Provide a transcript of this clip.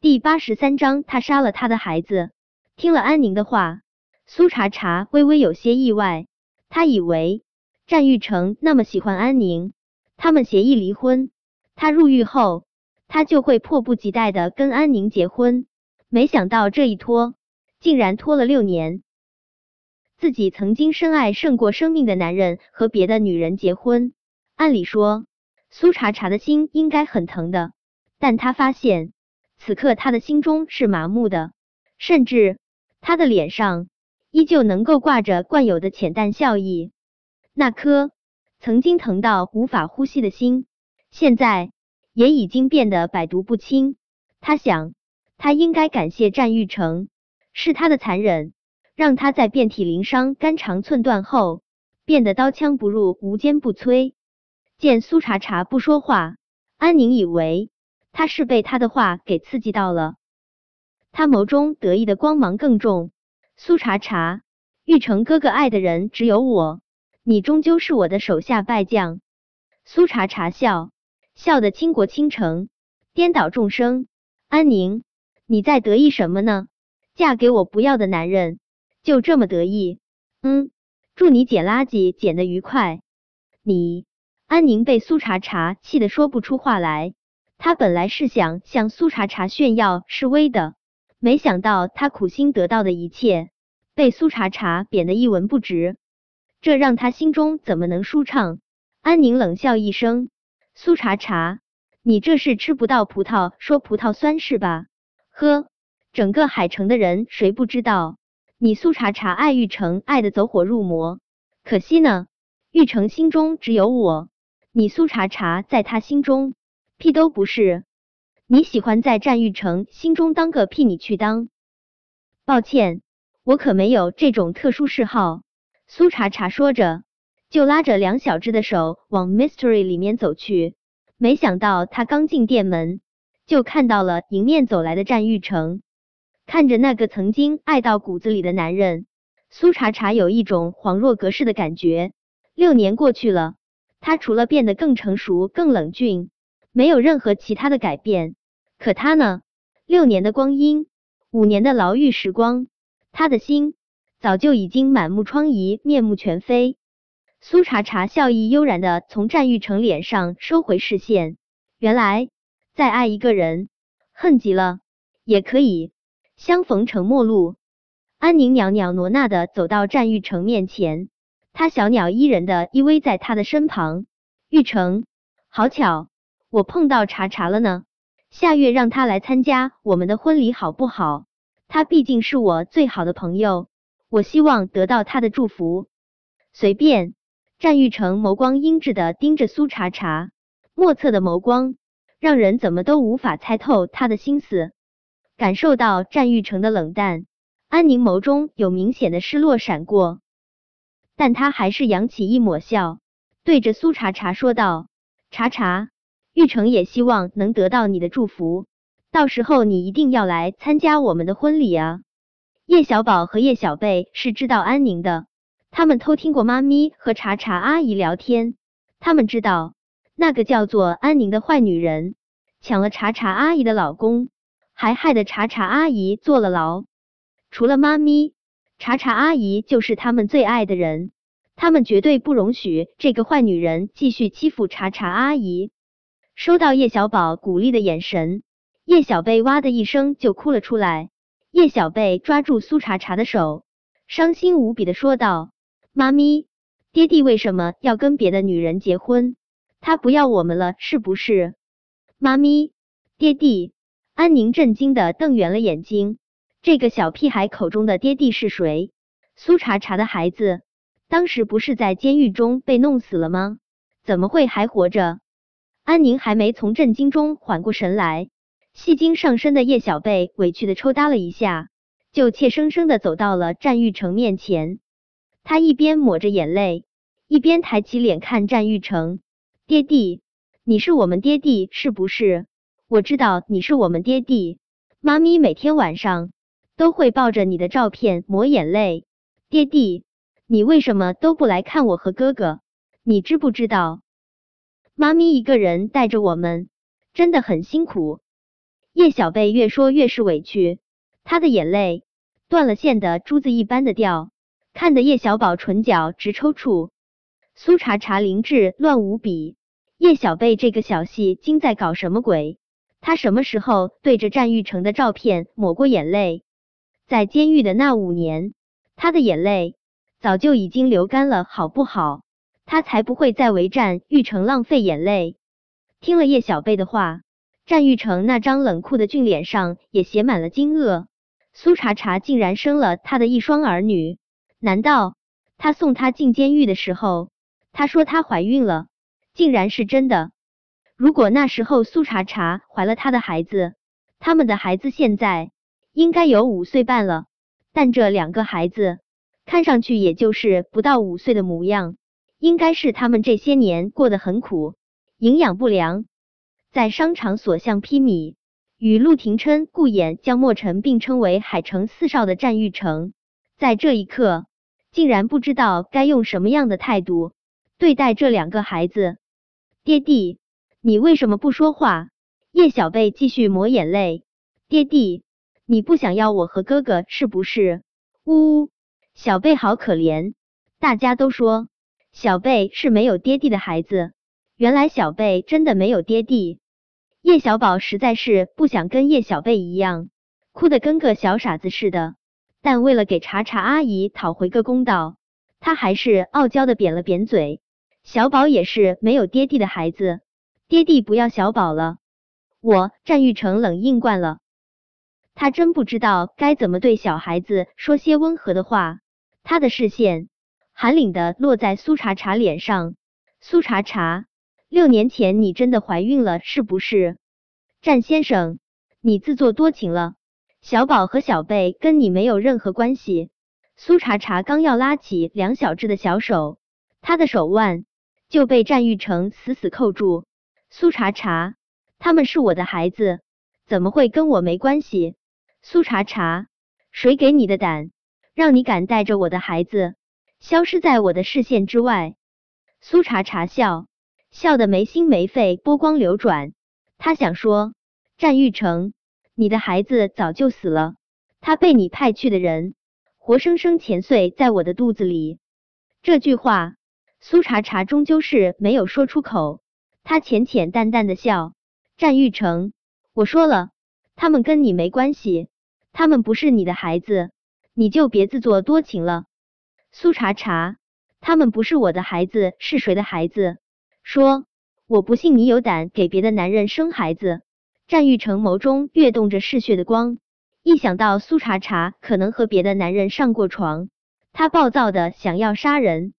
第八十三章，他杀了他的孩子。听了安宁的话，苏茶茶微微有些意外。他以为战玉成那么喜欢安宁，他们协议离婚，他入狱后，他就会迫不及待的跟安宁结婚。没想到这一拖，竟然拖了六年。自己曾经深爱胜过生命的男人和别的女人结婚，按理说苏茶茶的心应该很疼的，但他发现。此刻他的心中是麻木的，甚至他的脸上依旧能够挂着惯有的浅淡笑意。那颗曾经疼到无法呼吸的心，现在也已经变得百毒不侵。他想，他应该感谢战玉成，是他的残忍，让他在遍体鳞伤、肝肠寸断后，变得刀枪不入、无坚不摧。见苏茶茶不说话，安宁以为。他是被他的话给刺激到了，他眸中得意的光芒更重。苏茶茶，玉成哥哥爱的人只有我，你终究是我的手下败将。苏茶茶笑笑的倾国倾城，颠倒众生。安宁，你在得意什么呢？嫁给我不要的男人，就这么得意？嗯，祝你捡垃圾捡得愉快。你，安宁被苏茶茶气得说不出话来。他本来是想向苏茶茶炫耀示威的，没想到他苦心得到的一切被苏茶茶贬得一文不值，这让他心中怎么能舒畅？安宁冷笑一声：“苏茶茶，你这是吃不到葡萄说葡萄酸是吧？呵，整个海城的人谁不知道你苏茶茶爱玉成爱的走火入魔？可惜呢，玉成心中只有我，你苏茶茶在他心中。”屁都不是，你喜欢在战玉成心中当个屁，你去当。抱歉，我可没有这种特殊嗜好。苏茶茶说着，就拉着梁小芝的手往 Mystery 里面走去。没想到他刚进店门，就看到了迎面走来的战玉成。看着那个曾经爱到骨子里的男人，苏茶茶有一种恍若隔世的感觉。六年过去了，他除了变得更成熟、更冷峻。没有任何其他的改变，可他呢？六年的光阴，五年的牢狱时光，他的心早就已经满目疮痍，面目全非。苏茶茶笑意悠然的从战玉成脸上收回视线。原来，再爱一个人，恨极了也可以相逢成陌路。安宁袅袅娜娜的走到战玉成面前，她小鸟依人的依偎在他的身旁。玉成，好巧。我碰到茶茶了呢，下月让他来参加我们的婚礼好不好？他毕竟是我最好的朋友，我希望得到他的祝福。随便。战玉成眸光阴鸷的盯着苏茶茶，莫测的眸光让人怎么都无法猜透他的心思。感受到战玉成的冷淡，安宁眸中有明显的失落闪过，但他还是扬起一抹笑，对着苏茶茶说道：“茶茶。”玉成也希望能得到你的祝福，到时候你一定要来参加我们的婚礼啊！叶小宝和叶小贝是知道安宁的，他们偷听过妈咪和茶茶阿姨聊天，他们知道那个叫做安宁的坏女人抢了茶茶阿姨的老公，还害得茶茶阿姨坐了牢。除了妈咪，茶茶阿姨就是他们最爱的人，他们绝对不容许这个坏女人继续欺负茶茶阿姨。收到叶小宝鼓励的眼神，叶小贝哇的一声就哭了出来。叶小贝抓住苏茶茶的手，伤心无比的说道：“妈咪，爹地为什么要跟别的女人结婚？他不要我们了是不是？”妈咪，爹地，安宁震惊的瞪圆了眼睛。这个小屁孩口中的爹地是谁？苏茶茶的孩子，当时不是在监狱中被弄死了吗？怎么会还活着？安宁还没从震惊中缓过神来，戏精上身的叶小贝委屈的抽搭了一下，就怯生生的走到了战玉成面前。他一边抹着眼泪，一边抬起脸看战玉成：“爹地，你是我们爹地是不是？我知道你是我们爹地。妈咪每天晚上都会抱着你的照片抹眼泪。爹地，你为什么都不来看我和哥哥？你知不知道？”妈咪一个人带着我们，真的很辛苦。叶小贝越说越是委屈，他的眼泪断了线的珠子一般的掉，看得叶小宝唇角直抽搐。苏茶茶灵智乱无比，叶小贝这个小戏精在搞什么鬼？他什么时候对着战玉成的照片抹过眼泪？在监狱的那五年，他的眼泪早就已经流干了，好不好？他才不会再为战玉成浪费眼泪。听了叶小贝的话，战玉成那张冷酷的俊脸上也写满了惊愕。苏茶茶竟然生了他的一双儿女？难道他送他进监狱的时候，他说他怀孕了，竟然是真的？如果那时候苏茶茶怀了他的孩子，他们的孩子现在应该有五岁半了。但这两个孩子看上去也就是不到五岁的模样，应该是他们这些年过得很苦，营养不良，在商场所向披靡，与陆廷琛、顾衍、江墨尘并称为海城四少的战玉成，在这一刻竟然不知道该用什么样的态度对待这两个孩子，爹地。你为什么不说话？叶小贝继续抹眼泪。爹地，你不想要我和哥哥是不是？呜呜，小贝好可怜。大家都说小贝是没有爹地的孩子，原来小贝真的没有爹地。叶小宝实在是不想跟叶小贝一样哭得跟个小傻子似的，但为了给查查阿姨讨回个公道，他还是傲娇的扁了扁嘴。小宝也是没有爹地的孩子。爹地不要小宝了，我战玉成冷硬惯了，他真不知道该怎么对小孩子说些温和的话。他的视线寒冷的落在苏茶茶脸上。苏茶茶，六年前你真的怀孕了是不是？战先生，你自作多情了，小宝和小贝跟你没有任何关系。苏茶茶刚要拉起梁小志的小手，他的手腕就被战玉成死死扣住。苏茶茶，他们是我的孩子，怎么会跟我没关系？苏茶茶，谁给你的胆，让你敢带着我的孩子消失在我的视线之外？苏茶茶笑笑的没心没肺，波光流转。他想说，战玉成，你的孩子早就死了，他被你派去的人，活生生钳碎在我的肚子里。这句话，苏茶茶终究是没有说出口。他浅浅淡淡的笑，战玉成，我说了，他们跟你没关系，他们不是你的孩子，你就别自作多情了。苏茶茶，他们不是我的孩子，是谁的孩子？说，我不信你有胆给别的男人生孩子。战玉成眸中跃动着嗜血的光，一想到苏茶茶可能和别的男人上过床，他暴躁的想要杀人。